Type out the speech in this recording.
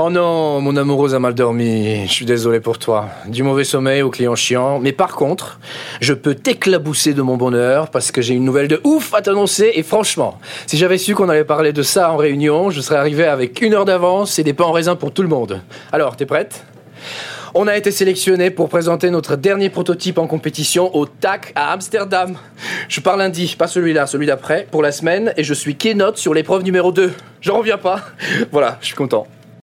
Oh non, mon amoureuse a mal dormi. Je suis désolé pour toi. Du mauvais sommeil aux clients chiant. Mais par contre, je peux t'éclabousser de mon bonheur parce que j'ai une nouvelle de ouf à t'annoncer. Et franchement, si j'avais su qu'on allait parler de ça en réunion, je serais arrivé avec une heure d'avance et des pains en raisin pour tout le monde. Alors, t'es prête? On a été sélectionné pour présenter notre dernier prototype en compétition au TAC à Amsterdam. Je pars lundi, pas celui-là, celui d'après, pour la semaine, et je suis keynote sur l'épreuve numéro 2. J'en reviens pas. Voilà, je suis content.